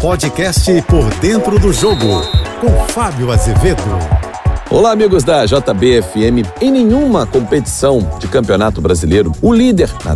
Podcast Por Dentro do Jogo, com Fábio Azevedo. Olá, amigos da JBFM. Em nenhuma competição de campeonato brasileiro, o líder, na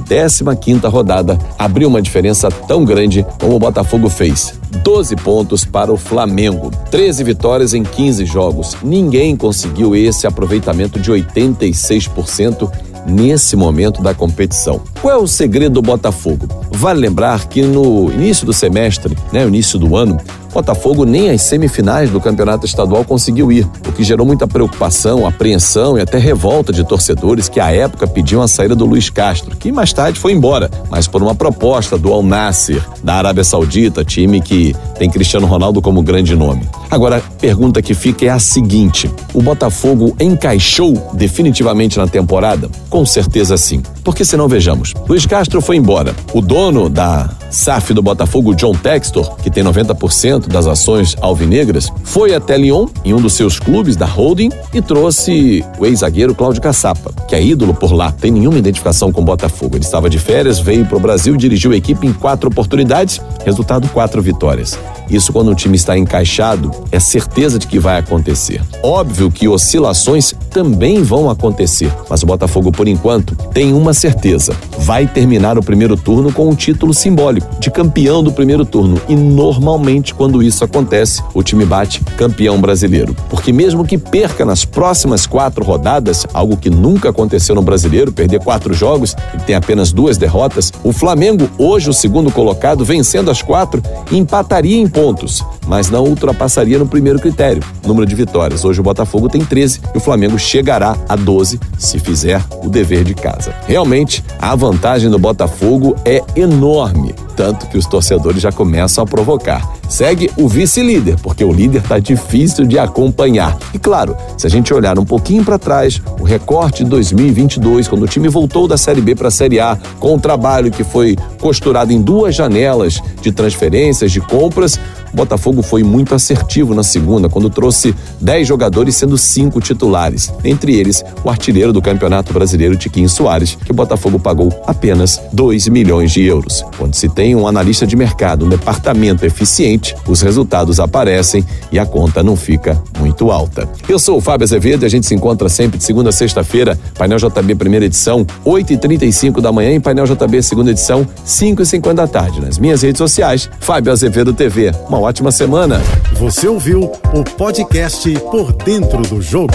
15 rodada, abriu uma diferença tão grande como o Botafogo fez. 12 pontos para o Flamengo, 13 vitórias em 15 jogos. Ninguém conseguiu esse aproveitamento de 86% nesse momento da competição. Qual é o segredo do Botafogo? Vale lembrar que no início do semestre, né, início do ano, Botafogo nem às semifinais do campeonato estadual conseguiu ir, o que gerou muita preocupação, apreensão e até revolta de torcedores que à época pediam a saída do Luiz Castro, que mais tarde foi embora, mas por uma proposta do Al Nasser, da Arábia Saudita, time que tem Cristiano Ronaldo como grande nome. Agora, a pergunta que fica é a seguinte: o Botafogo encaixou definitivamente na temporada? Com certeza sim. Porque senão vejamos, Luiz Castro foi embora. O dono da SAF do Botafogo, John Textor, que tem 90% das ações alvinegras, foi até Lyon, em um dos seus clubes da holding, e trouxe o ex-zagueiro Cláudio Caçapa, que é ídolo por lá, tem nenhuma identificação com o Botafogo. Ele estava de férias, veio para o Brasil e dirigiu a equipe em quatro oportunidades, resultado quatro vitórias. Isso, quando o time está encaixado, é certeza de que vai acontecer. Óbvio que oscilações também vão acontecer, mas o Botafogo, por enquanto, tem uma certeza: vai terminar o primeiro turno com um título simbólico de campeão do primeiro turno. E normalmente, quando isso acontece, o time bate campeão brasileiro. Porque mesmo que perca nas próximas quatro rodadas, algo que nunca aconteceu no brasileiro, perder quatro jogos e tem apenas duas derrotas, o Flamengo, hoje o segundo colocado, vencendo as quatro, empataria em pontos, mas não ultrapassaria no primeiro critério, número de vitórias. Hoje o Botafogo tem 13 e o Flamengo chegará a 12 se fizer o dever de casa. Realmente, a vantagem do Botafogo é enorme tanto que os torcedores já começam a provocar. Segue o vice-líder, porque o líder está difícil de acompanhar. E claro, se a gente olhar um pouquinho para trás, o recorte de 2022, quando o time voltou da Série B para a Série A, com o trabalho que foi costurado em duas janelas de transferências, de compras, o Botafogo foi muito assertivo na segunda, quando trouxe 10 jogadores, sendo cinco titulares. Entre eles, o artilheiro do Campeonato Brasileiro, Tiquinho Soares, que o Botafogo pagou apenas 2 milhões de euros. Quando se tem um analista de mercado, um departamento eficiente, os resultados aparecem e a conta não fica muito alta. Eu sou o Fábio Azevedo e a gente se encontra sempre de segunda a sexta-feira, Painel JB primeira edição, 8h35 da manhã e Painel JB segunda edição, 5h50 da tarde. Nas minhas redes sociais, Fábio Azevedo TV. Uma ótima semana. Você ouviu o podcast Por Dentro do Jogo.